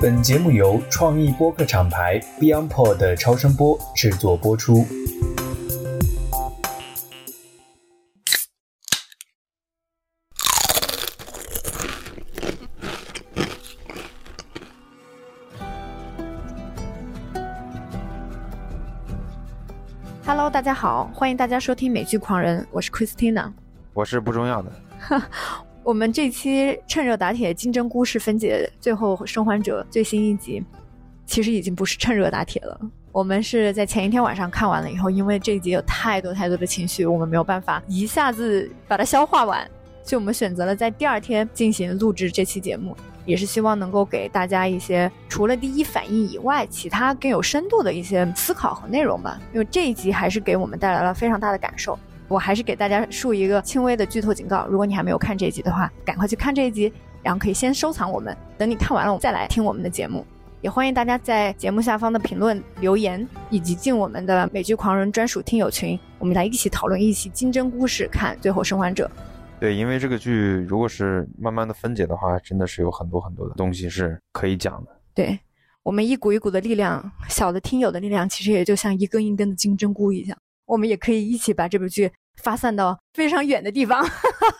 本节目由创意播客厂牌 BeyondPod 的超声波制作播出。Hello，大家好，欢迎大家收听美剧狂人，我是 Christina。我是不重要的。我们这期趁热打铁金针菇是分解最后生还者最新一集，其实已经不是趁热打铁了。我们是在前一天晚上看完了以后，因为这一集有太多太多的情绪，我们没有办法一下子把它消化完，所以我们选择了在第二天进行录制这期节目，也是希望能够给大家一些除了第一反应以外，其他更有深度的一些思考和内容吧。因为这一集还是给我们带来了非常大的感受。我还是给大家竖一个轻微的剧透警告：如果你还没有看这一集的话，赶快去看这一集，然后可以先收藏我们，等你看完了再来听我们的节目。也欢迎大家在节目下方的评论留言，以及进我们的美剧狂人专属听友群，我们来一起讨论一起金针菇式看《最后生还者》。对，因为这个剧如果是慢慢的分解的话，真的是有很多很多的东西是可以讲的。对我们一股一股的力量，小的听友的力量，其实也就像一根一根的金针菇一样。我们也可以一起把这部剧发散到非常远的地方。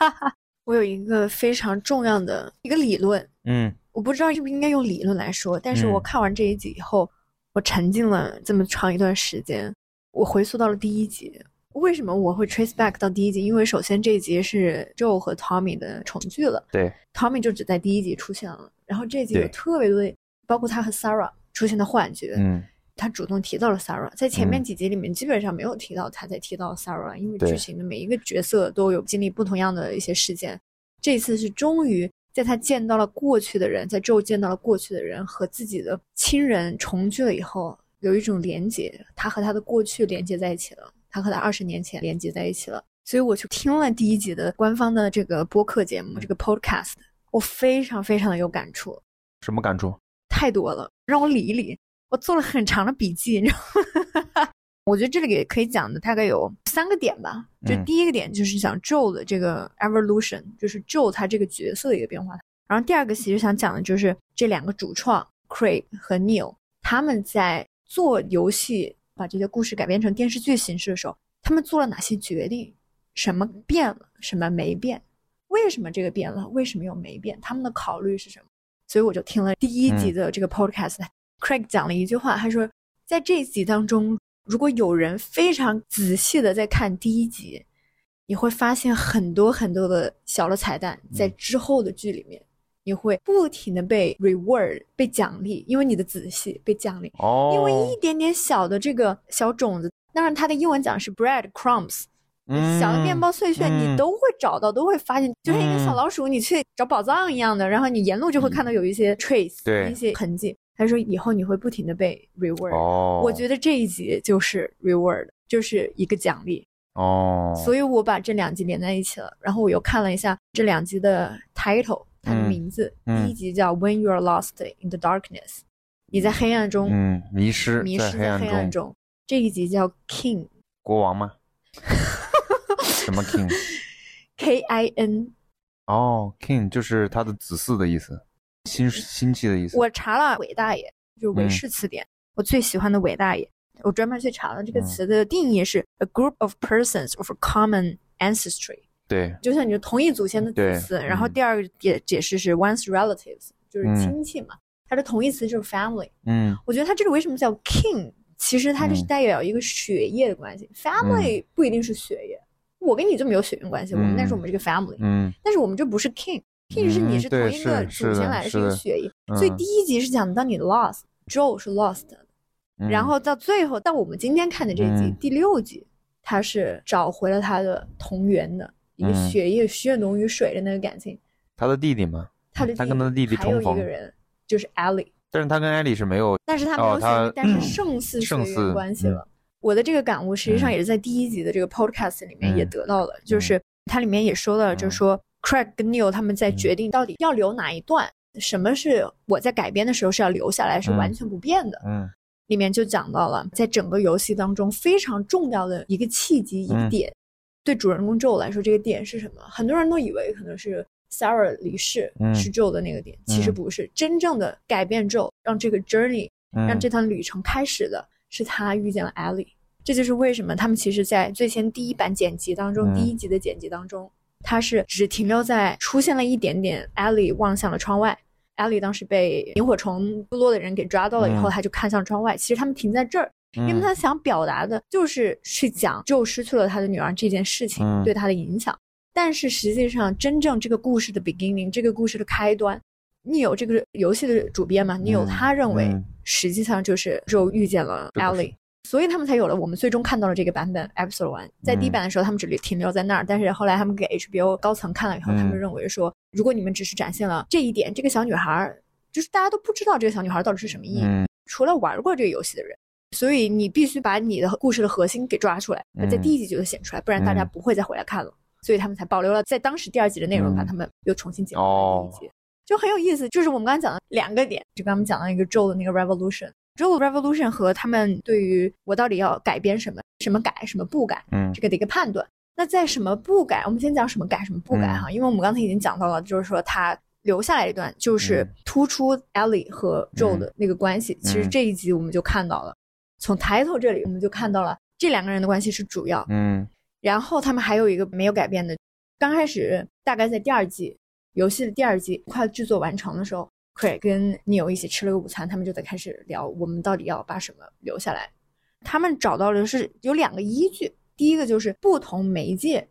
我有一个非常重要的一个理论，嗯我不知道是不是应该用理论来说，但是嗯我看完这一集以后，我沉浸了这么长一段时间，我回溯到了第一集。为什么我会 trace back 到第一集？因为首先这一集是 Joe 和 Tommy 的重聚了对，，Tommy 就只在第一集出现了，然后这一集有特别多的，包括他和 Sarah 出现的幻觉，嗯他主动提到了 Sarah，在前面嗯几集里面基本上没有提到他在提到 Sarah，因为剧情的每一个角色都有经历不同样的一些事件。这一次是终于在他见到了过去的人，在 Joe 见到了过去的人和自己的亲人重聚了以后，有一种连接，他和他的过去连接在一起了，他和他二十年前连接在一起了。所以我去听了第一集的官方的这个播客节目，这个 podcast，我非常非常的有感触。什么感触？太多了，让我理一理。我做了很长的笔记，你知道吗？我觉得这里也可以讲的大概有三个点吧。就嗯第一个点就是讲 Joe 的这个 evolution，就是 Joe 他这个角色的一个变化。然后第二个其实想讲的就是这两个主创 Craig 和 Neil 他们在做游戏，把这些故事改编成电视剧形式的时候，他们做了哪些决定？什么变了？什么没变？为什么这个变了？为什么又没变？他们的考虑是什么？所以我就听了第一集的这个 podcast，、Craig 讲了一句话，他说，在这一集当中，如果有人非常仔细的在看第一集，你会发现很多很多的小的彩蛋，在之后的剧里面，你会不停的被 reward 被奖励，因为你的仔细被奖励，哦，因为一点点小的这个小种子，当然它的英文讲是 bread crumbs，嗯小的面包碎屑，你嗯。都会找到，都会发现，就像一个小老鼠，你去找宝藏一样的，然后你沿路就会看到有一些 trace，、对。一些痕迹。他说以后你会不停的被 reward，、哦，我觉得这一集就是 reward，就是一个奖励，哦，所以我把这两集连在一起了。然后我又看了一下这两集的 title，它的嗯名字，嗯第一集叫 When You Are Lost in the Darkness，你在黑暗中，嗯，迷失迷失在黑暗中，这一集叫 King，K 国王吗？什么 King？K I N。哦，king 就是他的子嗣的意思，新新气的意思。我查了韦大爷，就是韦嗯氏词典，我最喜欢的韦大爷。我专门去查了这个嗯词的定义是 a group of persons of a common ancestry，对，就像你的同一祖先的子对嗣。然后嗯第二个解解释是 one's relatives，就是嗯亲戚嘛。它的同义词就是 family。嗯我觉得它这里为什么叫 king，其实它就是嗯代表一个血液的关系。family 不一定是血液，我跟你就没有血缘关系，我们那是我们这个 family，嗯但是我们这不是 king。King 是你嗯是同一个祖先来的，是的一个血液，所以嗯。第一集是讲当你 lost，Joe 是 lost 然后到最后到我们今天看的这一集、嗯。第六集，他是找回了他的同源的一个嗯。血液血浓于水的那个感情。他的弟弟吗，他的他跟他弟弟还有一个人就是 Ellie，但是他跟 Ellie 是没有但是他没有血但是胜似血缘胜似嗯关系了。我的这个感悟实际上嗯。也是在第一集的这个 podcast 里面也嗯。得到了，就是它里面也说了，就是嗯。说 Craig 跟 Neil 他们在决定到底要留哪一段，什么是我在改编的时候是要留下来，是嗯完全不变的。嗯里面就讲到了，在整个游戏当中非常重要的一个契机，一个嗯点。对主人公 Joe 来说，这个点是什么？很多人都以为可能是 Sarah 离世嗯是 Joe 的那个点，其实嗯不是，真正的改变 Joe，让这个 journey 嗯让这趟旅程开始的是他遇见了 Ellie。这就是为什么他们其实，在最先第一版剪辑当中，嗯第一集的剪辑当中，他是只停留在出现了一点点，Ellie 望向了窗外。Ellie 当时被萤火虫部落的人给抓到了以后，嗯他就看向窗外。其实他们停在这儿，因为嗯他想表达的就是去讲 Joe 失去了他的女儿这件事情嗯对他的影响。但是实际上，真正这个故事的 beginning，这个故事的开端，你有这个游戏的主编嘛？你有嗯他认为嗯实际上就是 Joe 遇见了是的 Ellie，所以他们才有了我们最终看到了这个版本 Episode One。在第一嗯版的时候，他们只停留在那儿，但是后来他们给 HBO 高层看了以后，他们嗯认为说，如果你们只是展现了这一点，这个小女孩儿就是大家都不知道这个小女孩到底是什么意义，嗯除了玩过这个游戏的人。所以你必须把你的故事的核心给抓出来，嗯在第一集就得显出来，不然大家嗯不会再回来看了。所以他们才保留了在当时第二集的内容，嗯把他们又重新剪回来第一哦集，就很有意思。就是我们刚才讲的两个点，就刚刚我们讲到一个 Joe 的那个 Revolution。Joe 的 Revolution 和他们对于我到底要改编什么、什么改、什么不改嗯这个的一个判断。那在什么不改？我们先讲什么改，什么不改哈，因为我们刚才已经讲到了，就是说他留下来一段，就是嗯突出 Ellie 和 Joe 的那个关系。其实嗯这一集我们就看到了，从 title 这里我们就看到了这两个人的关系是主要。嗯然后他们还有一个没有改变的，刚开始大概在第二季游戏的第二季快制作完成的时候，Craig 跟 Neil 一起吃了个午餐，他们就在开始聊我们到底要把什么留下来。他们找到的是有两个依据，第一个就是不同媒介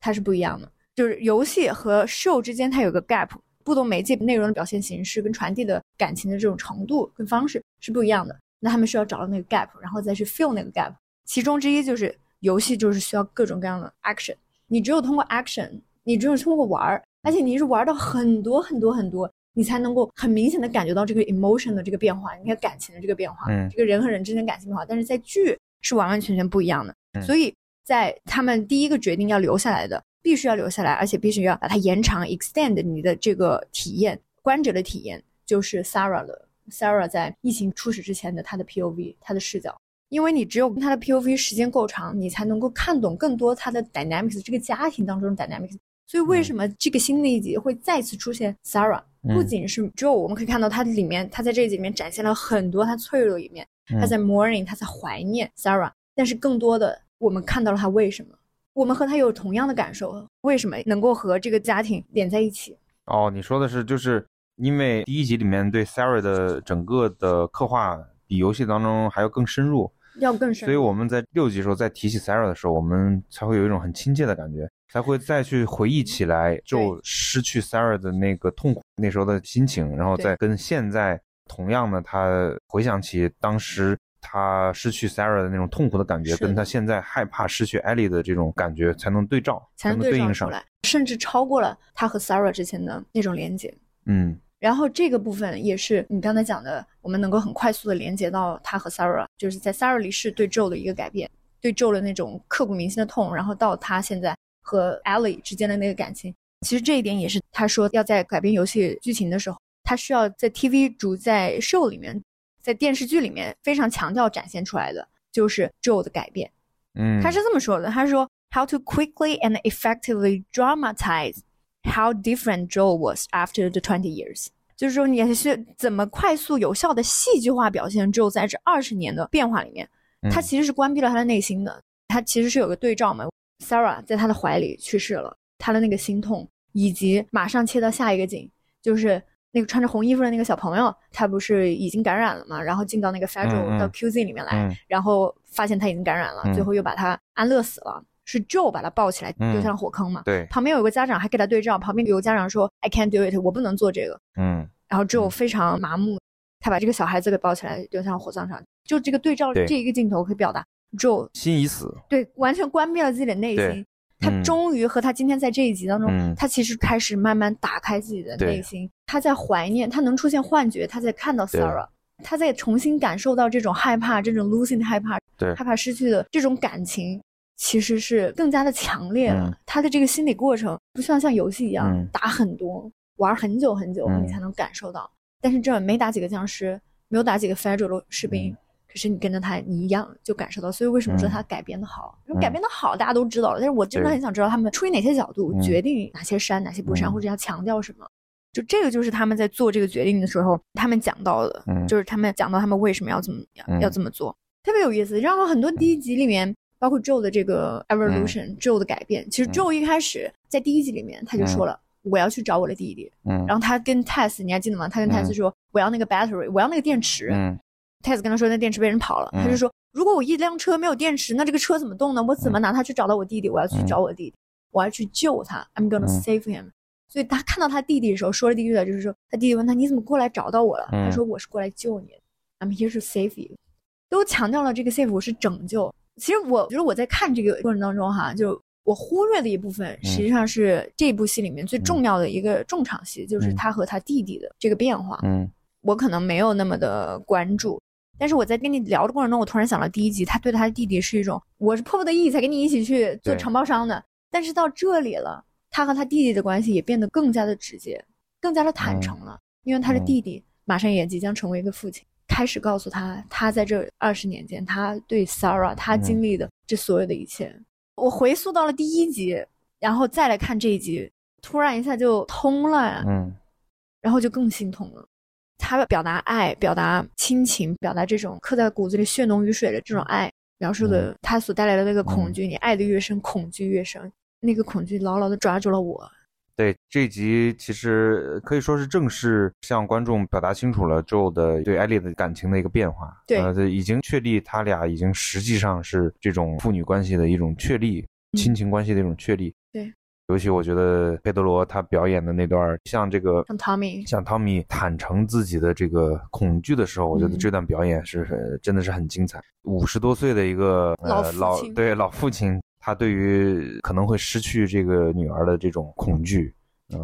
它是不一样的，就是游戏和 show 之间它有个 gap，不同媒介内容的表现形式跟传递的感情的这种程度跟方式是不一样的。那他们需要找到那个 gap，然后再去 fill 那个 gap。其中之一就是游戏就是需要各种各样的 action，你只有通过 action，你只有通过玩儿，而且你是玩到很多很多很多，你才能够很明显的感觉到这个 emotion 的这个变化，你看感情的这个变化，嗯这个人和人之间感情变化，但是在剧是完完全全不一样的。嗯所以在他们第一个决定要留下来的，必须要留下来，而且必须要把它延长 extend 你的这个体验，观者的体验，就是 Sarah 的 Sarah 在疫情初始之前的她的 POV，她的视角。因为你只有她的 POV 时间够长，你才能够看懂更多她的 dynamics，这个家庭当中的 dynamics。所以为什么这个新的一集会再次出现 Sarah？嗯。不仅是 Joe，我们可以看到他里面，他在这一集里面展现了很多他脆弱的一面，嗯。他在 mourning，他在怀念 Sarah，但是更多的我们看到了他为什么，我们和他有同样的感受，为什么能够和这个家庭连在一起？哦，你说的是就是因为第一集里面对 Sarah 的整个的刻画比游戏当中还要更深入，要更深。所以我们在六集的时候再提起 Sarah 的时候，我们才会有一种很亲切的感觉，才会再去回忆起来就失去 Sarah 的那个痛苦那时候的心情，然后再跟现在同样的他回想起当时他失去 Sarah 的那种痛苦的感觉，跟他现在害怕失去 Ellie 的这种感觉才能对照，才能对应上。来，甚至超过了他和 Sarah 之前的那种连接。嗯然后这个部分也是你刚才讲的，我们能够很快速的连接到他和 Sarah，就是在 Sarah 离世对 Joe 的一个改变，对 Joe 的那种刻骨铭心的痛，然后到他现在和 Ellie 之间的那个感情。其实这一点也是他说要在改编游戏剧情的时候，他需要在 TV 主在 show 里面，在电视剧里面非常强调展现出来的，就是 Joe 的改变。嗯，他是这么说的，他说 How to quickly and effectively dramatize how different Joel was after the twenty years，就是说你是怎么快速有效的戏剧化表现 Joel 在这二十年的变化里面，嗯他其实是关闭了他的内心的，他其实是有个对照嘛，Sarah 在他的怀里去世了，他的那个心痛，以及马上切到下一个景，就是。那个穿着红衣服的那个小朋友，他不是已经感染了嘛？然后进到那个 Federal、到 QZ 里面来，嗯然后发现他已经感染了，嗯最后又把他安乐死了。是 Joe 把他抱起来嗯丢向了火坑嘛？对，旁边有个家长还给他对照，旁边有个家长说 I can't do it，我不能做这个。嗯然后 Joe 嗯非常麻木，他把这个小孩子给抱起来丢向了火葬场。就这个对照对这一个镜头可以表达 Joe 心已死。对完全关闭了自己的内心。他嗯终于和他今天在这一集当中，嗯他其实开始慢慢打开自己的内心，他在怀念，他能出现幻觉，他在看到 Sarah，他在重新感受到这种害怕，这种 losing 的害怕，对害怕失去的这种感情，其实是更加的强烈了。嗯他的这个心理过程不像像游戏一样、嗯打很多，玩很久很久，嗯你才能感受到。但是这没打几个僵尸，没有打几个 Federal 士兵，嗯可是你跟着他，你一样就感受到。所以为什么说他改编的好？因为改编的好，大家都知道了。但是我真的很想知道他们出于哪些角度决定哪些删，哪些不删，或者要强调什么。就这个就是他们在做这个决定的时候，他们讲到的，就是他们讲到他们为什么要怎么要这么做，特别有意思。然后很多第一集里面，包括 Joe 的这个 evolution，Joe 的改变，其实 Joe 一开始在第一集里面他就说了。我要去找我的弟弟，嗯，然后他跟 Tess，你还记得吗？他跟 Tess 说，我要那个 battery，我要那个电池。嗯，Tess 跟他说，那电池被人跑了。他就说，如果我一辆车没有电池，那这个车怎么动呢？我怎么拿它去找到我弟弟？我要去找我弟弟，我要去救他。I'm gonna save him。所以他看到他弟弟的时候，说的第一句话就是说，他弟弟问他，你怎么过来找到我了？他说，我是过来救你。I'm here to save you。都强调了这个 save 我是拯救。其实我觉得我在看这个过程当中哈，就。我忽略的一部分，实际上是这部戏里面最重要的一个重场戏，就是他和他弟弟的这个变化。嗯，我可能没有那么的关注，但是我在跟你聊的过程中，我突然想到第一集，他对他的弟弟是一种，我是迫不得已才跟你一起去做承包商的。但是到这里了，他和他弟弟的关系也变得更加的直接，更加的坦诚了，因为他的弟弟马上也即将成为一个父亲，开始告诉他，他在这二十年间，他对 Sarah 他经历的这所有的一切。我回溯到了第一集，然后再来看这一集，突然一下就通了，嗯，然后就更心痛了。他表达爱，表达亲情，表达这种刻在骨子里血浓于水的这种爱，描述的他所带来的那个恐惧。你爱的越深，恐惧越深，那个恐惧牢牢的抓住了我。对这一集，其实可以说是正式向观众表达清楚了 Joe 的对艾丽的感情的一个变化。对，呃，已经确立他俩已经实际上是这种父女关系的一种确立，亲情关系的一种确立。对，尤其我觉得佩德罗他表演的那段，像这个像汤米，像汤米坦诚自己的这个恐惧的时候，我觉得这段表演是真的是很精彩。五十多岁的一个老老对老父亲。他对于可能会失去这个女儿的这种恐惧，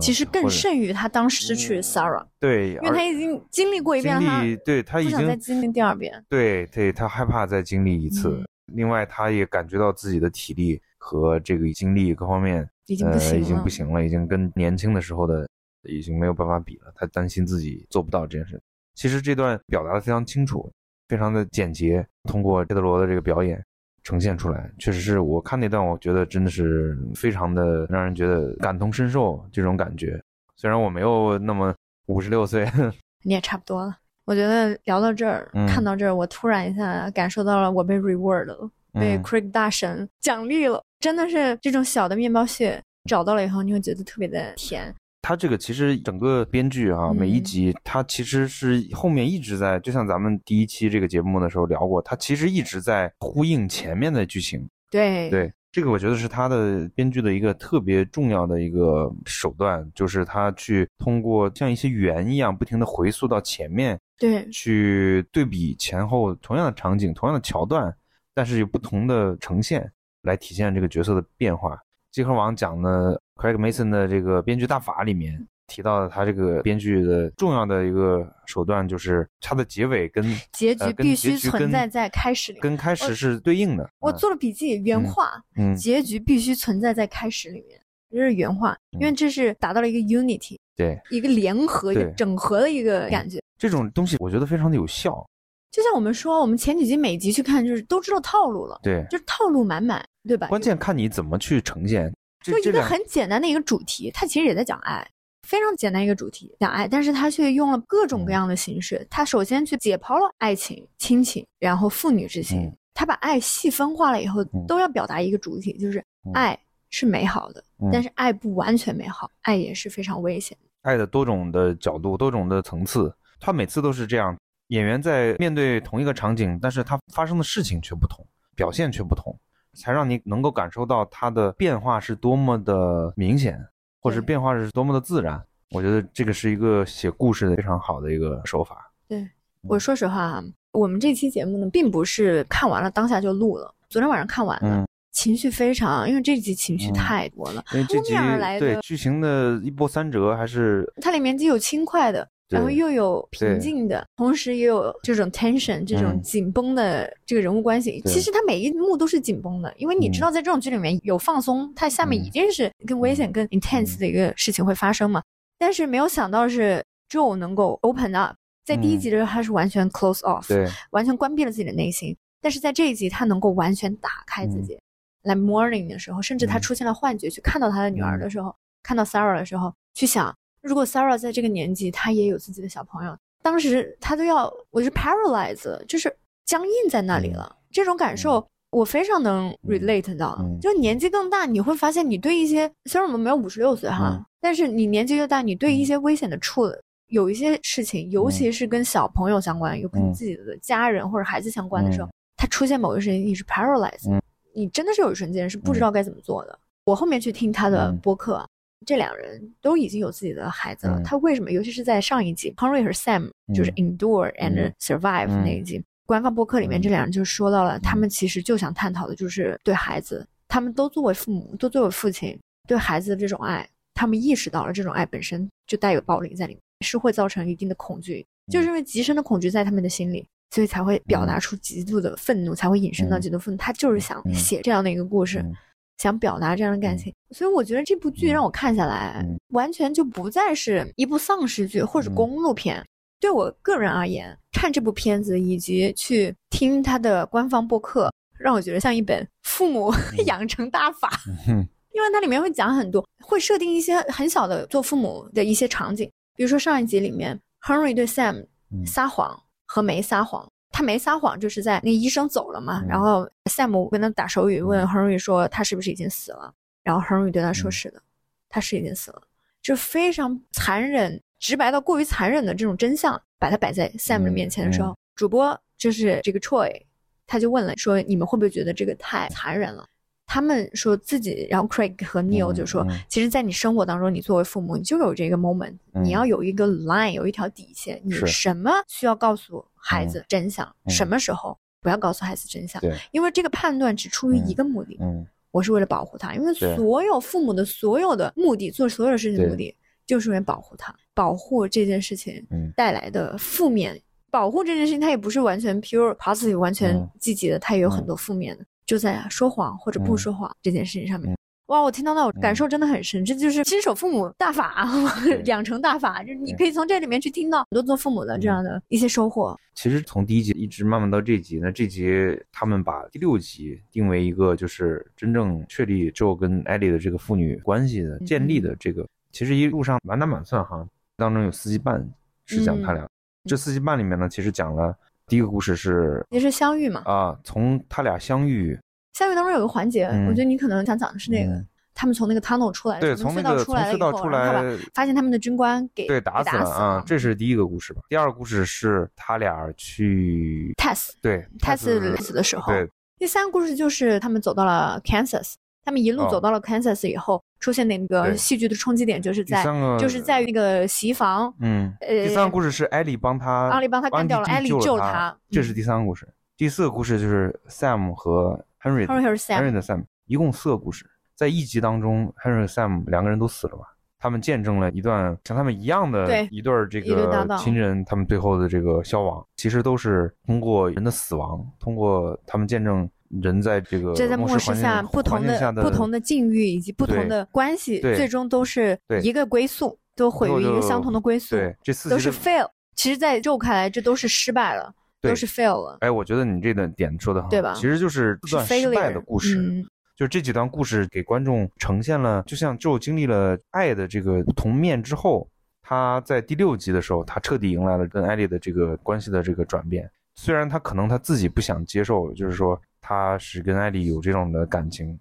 其实更甚于他当时失去 Sarah。对，因为他已经经历过一遍，他对他已经再经历第二遍。对，对他害怕再经历一次。另外，他也感觉到自己的体力和这个精力各方面已经不行了，已经不行了，已经跟年轻的时候的已经没有办法比了。他担心自己做不到这件事。其实这段表达的非常清楚，非常的简洁。通过佩德罗的这个表演。呈现出来，确实是我看那段，我觉得真的是非常的让人觉得感同身受这种感觉。虽然我没有那么五十六岁，你也差不多了。我觉得聊到这儿，看到这儿，我突然一下感受到了我被 reward 了，被 Craig 大神奖励了。真的是这种小的面包屑找到了以后，你会觉得特别的甜。他这个其实整个编剧啊，每一集他其实是后面一直在，就像咱们第一期这个节目的时候聊过，他其实一直在呼应前面的剧情。对对，这个我觉得是他的编剧的一个特别重要的一个手段，就是他去通过像一些圆一样，不停的回溯到前面，对，去对比前后同样的场景、同样的桥段，但是有不同的呈现来体现这个角色的变化。集合网讲的 Craig Mason 的这个编剧大法里面提到的，他这个编剧的重要的一个手段就是他的结尾跟结局必须存在在开始里，跟开始是对应的。我做了笔记，原话，嗯，结局必须存在在开始里面，这是原话，因为这是达到了一个 unity，对，一个联合、一个整合的一个感觉。这种东西我觉得非常的有效。就像我们说，我们前几集每集去看，就是都知道套路了，对，就是套路满满，对吧？关键看你怎么去呈现。就一个很简单的一个主题，它其实也在讲爱，非常简单一个主题讲爱，但是它却用了各种各样的形式。它首先去解剖了爱情、亲情，然后父女之情，他把爱细分化了以后，都要表达一个主体，就是爱是美好的，但是爱不完全美好，爱也是非常危险的。爱的多种的角度、多种的层次，他每次都是这样。演员在面对同一个场景，但是他发生的事情却不同，表现却不同，才让你能够感受到他的变化是多么的明显，或是变化是多么的自然。我觉得这个是一个写故事的非常好的一个手法。对我说实话哈，我们这期节目呢，并不是看完了当下就录了，昨天晚上看完了，情绪非常，因为这集情绪太多了，扑面而来的对剧情的一波三折，还是它里面既有轻快的。然后又有平静的，同时也有这种 tension，这种紧绷的这个人物关系。其实他每一幕都是紧绷的，因为你知道在这种剧里面有放松，它下面一定是更危险、更 intense 的一个事情会发生嘛。但是没有想到是 Joe 能够 open up，在第一集的时候，他是完全 close off，对，完全关闭了自己的内心。但是在这一集，他能够完全打开自己。来 morning 的时候，甚至他嗯出现了幻觉，去看到他的女儿的时候，看到 Sarah 的时候，去想，如果 Sarah 在这个年纪，她也有自己的小朋友，当时她都要，我是 paralyzed，就是僵硬在那里了。这种感受，我非常能 relate 到。嗯就年纪更大，你会发现，你对一些虽然我们没有五十六岁哈，嗯但是你年纪越大，你对一些危险的处。有一些事情，尤其是跟小朋友相关，有跟嗯自己的家人或者孩子相关的时候，嗯他出现某个事情，你是 paralyzed，、嗯你真的是有一瞬间是不知道该怎么做的。我后面去听他的嗯播客，这两人都已经有自己的孩子了。嗯。他为什么？尤其是在上一集，Henry 和 Sam 就是 endure and 嗯。survive 嗯那一集，官方播客里面嗯。这两人就说到了，他们其实就想探讨的就是对孩子，他们都作为父母，都作为父亲，对孩子的这种爱，他们意识到了这种爱本身就带有暴力在里面，是会造成一定的恐惧，就是因为极深的恐惧在他们的心里。所以才会表达出极度的愤怒，才会引申到极度愤怒。他就是想嗯。写这样的一个故事，嗯想表达这样的感情。所以我觉得这部剧让我看下来，嗯完全就不再是一部丧尸剧或者嗯公路片。对我个人而言，看这部片子以及去听他的官方播客，让我觉得像一本父母 养成大法。哼因为它里面会讲很多，会设定一些很小的做父母的一些场景，比如说上一集里面，Henry 对 Sam 嗯撒谎和没撒谎。他没撒谎，就是在那医生走了嘛，嗯。然后 Sam 跟他打手语，问 Henry 说他是不是已经死了，然后 Henry 对他说嗯。是的，他是已经死了，就非常残忍、直白到过于残忍的这种真相，把它摆在 Sam 的面前的时候，嗯主播就是这个 Troy，他就问了说你们会不会觉得这个太残忍了？他们说自己，然后 Craig 和 Neil 就说，嗯。其实，在你生活当中，你作为父母，你就有这个 moment，、嗯你要有一个 line，有一条底线，你什么需要告诉孩子真相，嗯。什么时候不要告诉孩子真相，对，因为这个判断只出于一个目的，嗯。我是为了保护他，因为所有父母的所有的目的，做所有的事情的目的，就是为了保护他，保护这件事情嗯。带来的负面。保护这件事情，它也不是完全 pure positive，完全嗯。积极的，它也有很多负面的，就在说谎或者不嗯。说谎这件事情上面嗯。哇，我听到那我感受真的很深，这就是新手父母大法，养成大法，就是你可以从这里面去听到很多做父母的这样的一些收获。其实从第一集一直慢慢到这集，那这集他们把第六集定为一个就是真正确立 Joe 跟艾莉的这个父女关系的建立的这个，其实一路上满打满算哈，当中有四季半是讲他俩，这四季半里面呢，其实讲了第一个故事是也是相遇嘛，啊，从他俩相遇，相遇当中有个环节，嗯我觉得你可能想讲的是那个，嗯他们从那个 tunnel 出来对，从那个隧道出来了以后，他把来，发现他们的军官给对，打死了啊，了这是第一个故事吧。第二个故事是他俩去 test，对死的时候，对，第三个故事就是他们走到了 Kansas，他们一路哦走到了 Kansas 以后，出现那个戏剧的冲击点，就是在就是在那个洗衣房，嗯，呃第三个故事是艾莉帮他，艾莉帮他干掉了艾莉救了他这是第三个故事。第四个故事就是 Sam 和 Henry，Henry 的 Sam，一共四个故事。在一集当中，Henry 和 Sam 两个人都死了嘛？他们见证了一段像他们一样的一对儿这个亲人，他们最后的这个消亡，其实都是通过人的死亡，通过他们见证人在这个这在末世下不同的不同的境遇以及不同的关系，最终都是一个归宿，都毁于一个相同的归宿，对，这四都是 fail。其实，在肉看来，这都是失败了，都是 fail 了，哎，我觉得你这段点说的很好，对吧其实就是这是段失败的故事，嗯就是这几段故事给观众呈现了，就像 Joe 经历了爱的这个不同面之后，他在第六集的时候，他彻底迎来了跟艾丽的这个关系的这个转变。虽然他可能他自己不想接受，就是说他是跟艾丽有这种的感情，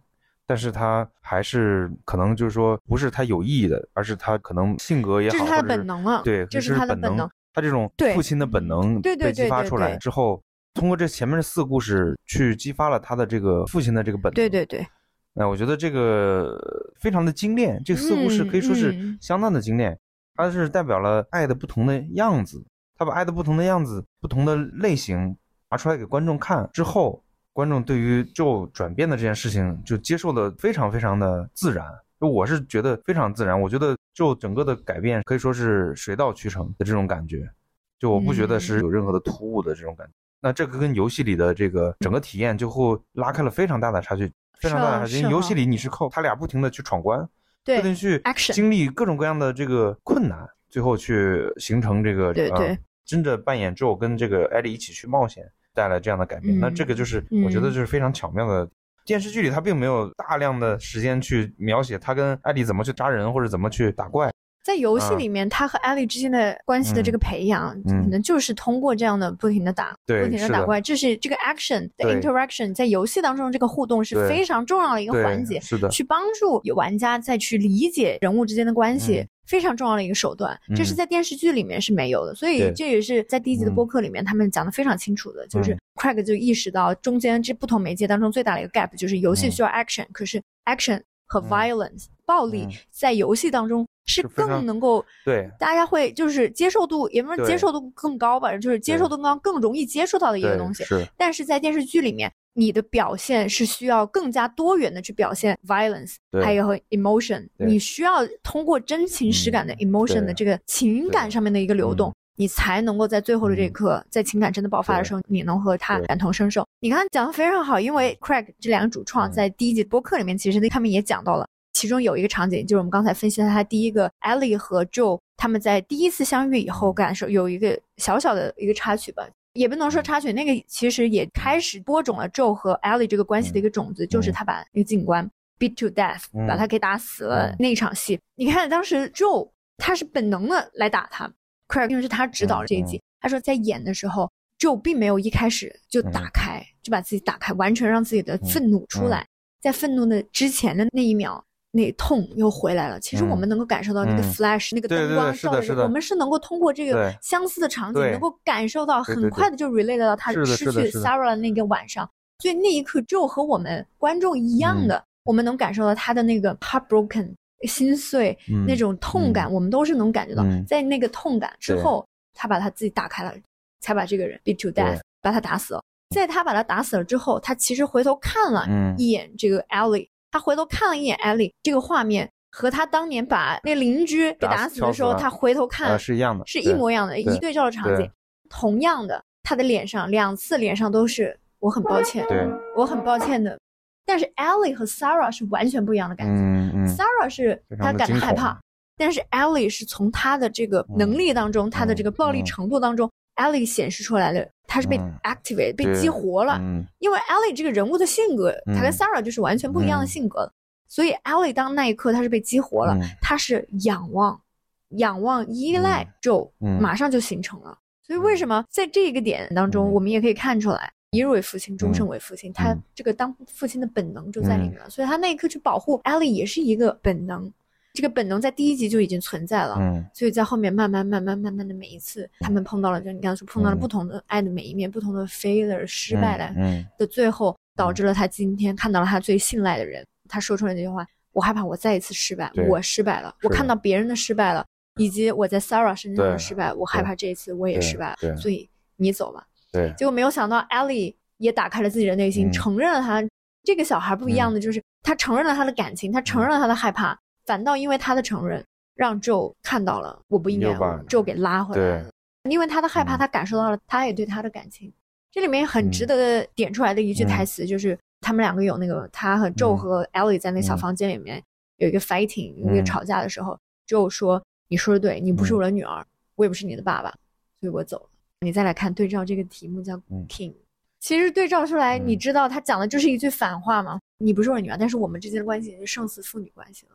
但是他还是可能就是说不是他有意的，而是他可能性格也好，这是他的或者本能了对，这是他的本本能。他这种父亲的本能被激发出来之后，通过这前面的四个故事去激发了他的这个父亲的这个本能。对对对，哎，我觉得这个非常的精炼，这四个故事嗯可以说是嗯相当的精炼，它是代表了爱的不同的样子，他把爱的不同的样子、不同的类型拿出来给观众看之后，观众对于 Joe 转变的这件事情就接受的非常非常的自然。就我是觉得非常自然，我觉得 Joe 整个的改变可以说是水到渠成的这种感觉，就我不觉得是有任何的突兀的这种感觉。那这个跟游戏里的这个整个体验就会拉开了非常大的差距，非常大的差距。因为游戏里你是靠他俩不停的去闯关，对不停去经历各种各样的这个困难，最后去形成这个呃对对真的扮演之后跟这个艾莉一起去冒险，带来这样的改变。嗯那这个就是嗯我觉得就是非常巧妙的。电视剧里他并没有大量的时间去描写他跟艾莉怎么去扎人或者怎么去打怪，在游戏啊里面，他和艾莉之间的关系的这个培养，嗯可能就是通过这样的不停的打，不停的打怪，这是这个 action interaction 在游戏当中这个互动是非常重要的一个环节，是的，去帮助有玩家再去理解人物之间的关系。嗯非常重要的一个手段，嗯这是在电视剧里面是没有的，所以这也是在第一集的嗯。播客里面他们讲的非常清楚的，就是嗯。Craig 就意识到中间这不同媒介当中最大的一个 gap 就是游戏嗯。需要 action，、可是 action 和嗯。violence、暴力嗯。在游戏当中是更能够对。大家会就是接受度，也不是对接受度更高吧，就是接受度更高，更容易接触到的一个东西。是。但是在电视剧里面，你的表现是需要更加多元的去表现 violence，还有和 emotion，你需要通过真情实感的嗯 emotion 的这个情感上面的一个流动。嗯。你才能够在最后的这一刻，在情感真的爆发的时候，你能和他感同身受。你刚才讲的非常好，因为 Craig 这两个主创嗯。在第一集播客里面，其实他们也讲到了，其中有一个场景，就是我们刚才分析的他第一个 Ellie 和 Joe 他们在第一次相遇以后，感受有一个小小的一个插曲吧。也不能说插曲，那个其实也开始播种了 Joe 和 Ellie 这个关系的一个种子，就是他把那个警官 beat to death，、嗯。把他给打死了、嗯。那一场戏。你看当时 Joe 他是本能的来打他，Craig 因为是他指导了这一集，他说在演的时候，Joe 并没有一开始就打开，就把自己打开，完全让自己的愤怒出来，在愤怒的之前的那一秒。那痛又回来了。其实我们能够感受到那个嗯 flash，、那个灯光照着我们是能够通过这个相似的场景，能够感受到很快的就 relate 到他失去 Sarah 的那个晚上。所以那一刻，就和我们观众一样嗯的，我们能感受到他的那个 heartbroken 心碎、嗯那种痛感，我们都是能感觉到。嗯在那个痛感之后，他把他自己打开了，才把这个人 beat to death，把他打死了。在他把他打死了之后，他其实回头看了嗯一眼这个 Ellie，、他回头看了一眼 Ellie 这个画面。和他当年把那邻居给打打死的时候，他回头看、呃是一样的是一模一样的，对一对照的场景。同样的，他的脸上两次脸上都是我很抱歉，对，我很抱歉的。但是 Ellie 和 Sarah 是完全不一样的感觉。嗯嗯 Sarah 是非她常的惊恐感到害怕，但是 Ellie 是从他的这个能力当中，他的这个暴力嗯程度当中，Ellie 显示出来的，她是被嗯。activate、被激活了。嗯。因为 Ellie 这个人物的性格，嗯她跟 Sarah 就是完全不一样的嗯。性格，所以 Ellie 当那一刻他是被激活了，嗯。她是仰望、仰望、依赖嗯马上就形成了。所以为什么在这个点当中，嗯。我们也可以看出来，一日为父亲，终身为父亲，他嗯。这个当父亲的本能就在里面了。所以他那一刻去保护 Ellie 也是一个本能，这个本能在第一集就已经存在了。嗯。所以在后面慢慢慢慢慢慢的每一次，他们碰到了，就你刚才说碰到了嗯。不同的爱的每一面，不同的 failure 失败了嗯的最后，导致了他今天看到了他最信赖的人，他说出来那句话：“我害怕我再一次失败，我失败了，我看到别人的失败了，以及我在 Sarah 身上的失败，我害怕这一次我也失败了，对所以你走吧。”对结果没有想到，Ellie 也打开了自己的内心，嗯。承认了他这个小孩不一样的，就是他承认了他的感情，他承认了他的害怕，反倒因为他的承认，让 Joe 看到了我不应该又把，Joe 给拉回来了。因为他的害怕，嗯他感受到了他也对他的感情。这里面很值得点出来的一句台词就是，他们两个有那个他和 Joe 嗯和 Ellie 在那小嗯房间里面有一个 fighting，有一个嗯吵架的时候，Joe 说：“你说的对，你不是嗯我的女儿，我也不是你的爸爸，所以我走了。”你再来看对照这个题目叫嗯 King，其实对照出来，嗯你知道他讲的就是一句反话吗？你不是我的女儿，但是我们之间的关系已经胜似父女关系了。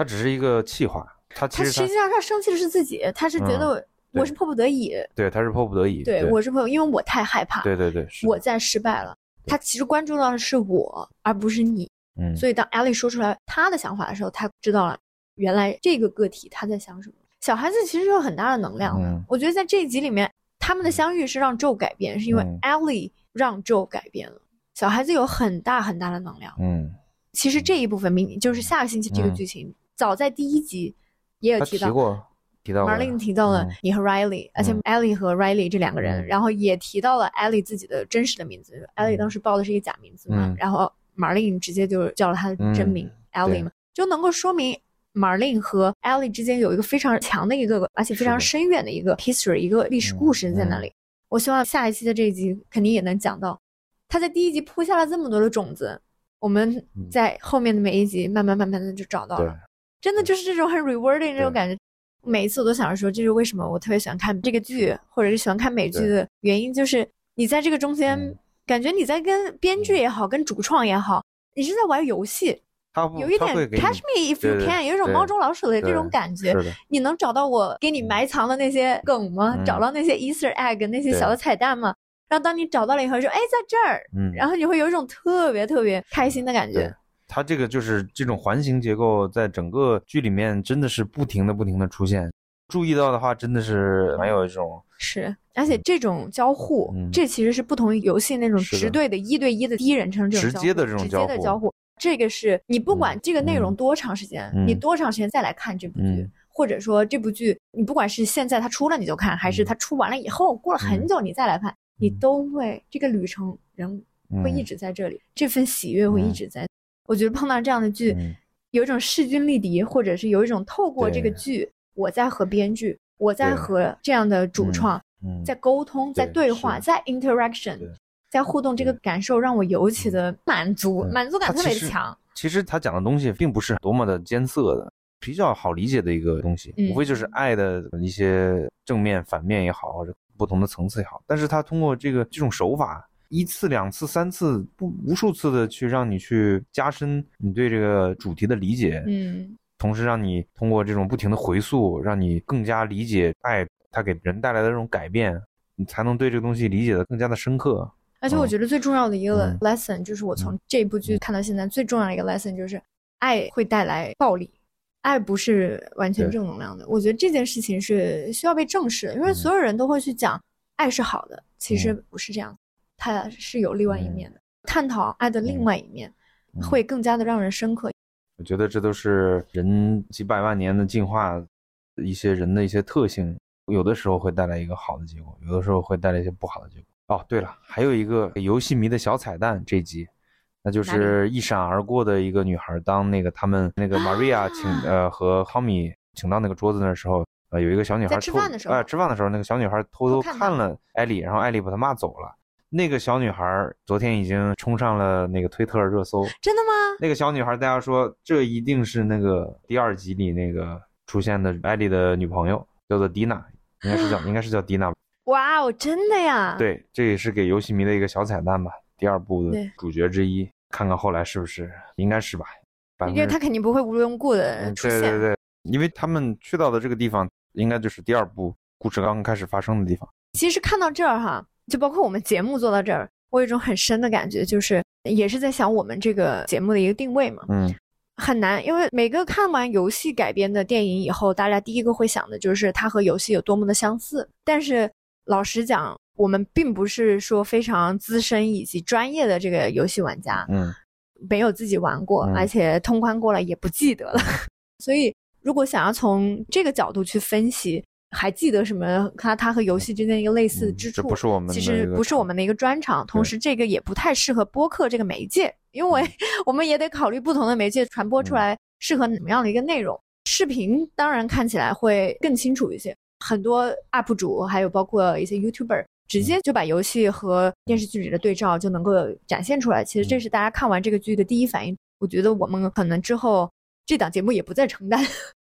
他只是一个气话，他其实他他实际上他生气的是自己，他是觉得对我是迫不得已，对他是迫不得已，对我是迫，因为我太害怕，对对对，我在失败了。他其实关注到的是我，而不是你。嗯，所以当 Ellie 说出来他的想法的时候，他知道了原来这个个体他在想什么。小孩子其实有很大的能量的。嗯我觉得在这一集里面，他们的相遇是让 Joe 改变，是因为嗯 Ellie 让 Joe 改变了。小孩子有很大很大的能量。嗯，其实这一部分明就是下个星期这个嗯剧情，早在第一集也有提到。提过提到过 Marlene 提到了嗯。你和 Riley，、而且嗯。Ellie 和 Riley 这两个人，嗯。然后也提到了 Ellie 自己的真实的名字。Ellie 当时报的是一个假名字嘛，嗯。然后 Marlene 直接就叫了她的真名、嗯。Ellie 嘛，就能够说明 Marlene 和 Ellie 之间有一个非常强的一个，而且非常深远的一个 history，一个历史故事在那里。我希望下一期的这一集肯定也能讲到，他在第一集铺下了这么多的种子，我们嗯。在后面的每一集慢慢慢慢的就找到对。了。真的就是这种很 rewarding 这种感觉。每一次我都想着说，这是为什么我特别喜欢看这个剧，或者是喜欢看美剧的原因，就是你在这个中间，嗯感觉你在跟编剧也好，跟主创也好，你是在玩游戏，有一点 catch me if you can，有一种猫捉老鼠的这种感觉。你能找到我给你埋藏的那些梗吗？嗯找到那些 Easter egg 那些小的彩蛋吗？然后当你找到了以后，说哎，在这儿，嗯，然后你会有一种特别特别开心的感觉。它这个就是这种环形结构，在整个剧里面真的是不停的不停的出现。注意到的话，真的是蛮有一种是，而且这种交互，嗯。这其实是不同于游戏那种直对的一对一的第一人称这种直接的这种直接的交互。这个是你不管嗯这个内容嗯。多长时间，嗯。你多长时间再来看这部剧，嗯。或者说这部剧你不管是现在它出了你就看，还是嗯。它出完了以后过了很久你再来看，你都会这个旅程人会一嗯直在这里，这份喜悦会一嗯。直在。我觉得碰到这样的剧，嗯有一种势均力敌，或者是有一种透过这个剧，我在和编剧，我在和这样的主嗯创嗯在沟通，在对对话，是在 interaction，在互动，这个感受让我尤其的满足，满足感特别的强。其实他讲的东西并不是多么的艰涩的，比较好理解的一个东西，嗯无非就是爱的一些正面、反面也好，或者不同的层次也好。但是他通过这个这种手法，一次、两次、三次，不无数次的去让你去加深你对这个主题的理解，嗯，同时让你通过这种不停的回溯，让你更加理解爱它给人带来的这种改变，你才能对这个东西理解的更加的深刻。而且我嗯。觉得最重要的一个嗯。lesson 就是我从这部剧看到现在最重要的一个 lesson 就是爱会带来暴力。爱不是完全正能量的，我觉得这件事情是需要被正视的，因为嗯。所有人都会去讲爱是好的，其实嗯。不是这样，它是有另外一嗯面的。探讨爱的另外一面，嗯会更加的让人深刻。我觉得这都是人几百万年的进化，一些人的一些特性，有的时候会带来一个好的结果，有的时候会带来一些不好的结果。哦，对了，还有一个游戏迷的小彩蛋这集，那就是一闪而过的一个女孩，当那个他们那个 Maria 请、呃和 Tommy 请到那个桌子那时候，呃有一个小女孩在吃偷饭的时候呃吃饭的时候，那个小女孩偷偷看了艾丽，然后艾丽把她骂走了。那个小女孩昨天已经冲上了那个推特热搜，真的吗？那个小女孩，大家说这一定是那个第二集里那个出现的艾丽的女朋友，叫做迪娜，应该是叫 应该是叫迪娜。哇哦，真的呀！，对，这也是给游戏迷的一个小彩蛋吧。第二部的主角之一，看看后来是不是，应该是吧？因为他肯定不会无缘无故的嗯出现。对对对，因为他们去到的这个地方，应该就是第二部故事刚刚开始发生的地方。其实看到这儿哈，就包括我们节目做到这儿，我有一种很深的感觉，就是也是在想我们这个节目的一个定位嘛，嗯很难，因为每个看完游戏改编的电影以后，大家第一个会想的就是它和游戏有多么的相似。但是老实讲，我们并不是说非常资深以及专业的这个游戏玩家，嗯没有自己玩过，嗯而且通关过了也不记得了。所以，如果想要从这个角度去分析，还记得什么？它它和游戏之间一个类似之处，嗯这不是我们其实不是我们的一个专长。同时，这个也不太适合播客这个媒介，因为我们也得考虑不同的媒介传播出来适合怎么样的一个内容。视频当然看起来会更清楚一些，很多 UP 主还有包括一些 YouTuber。直接就把游戏和电视剧里的对照就能够展现出来。其实这是大家看完这个剧的第一反应。我觉得我们可能之后这档节目也不再承担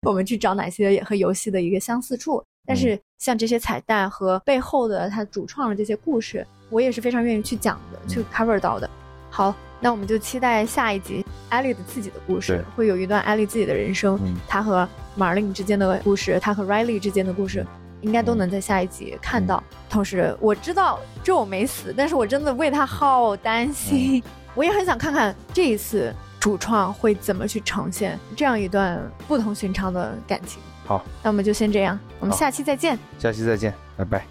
我们去找哪些和游戏的一个相似处。但是像这些彩蛋和背后的它主创的这些故事，我也是非常愿意去讲的，去 cover 到的。好，那我们就期待下一集艾丽的自己的故事，会有一段艾丽自己的人生，嗯她和 Marlene 之间的故事，她和 Riley 之间的故事。应该都能在下一集看到。同时，我知道 Joe 没死，但是我真的为他好担心。我也很想看看这一次主创会怎么去呈现这样一段不同寻常的感情。好。那我们就先这样我们下期再见。下期再见拜拜。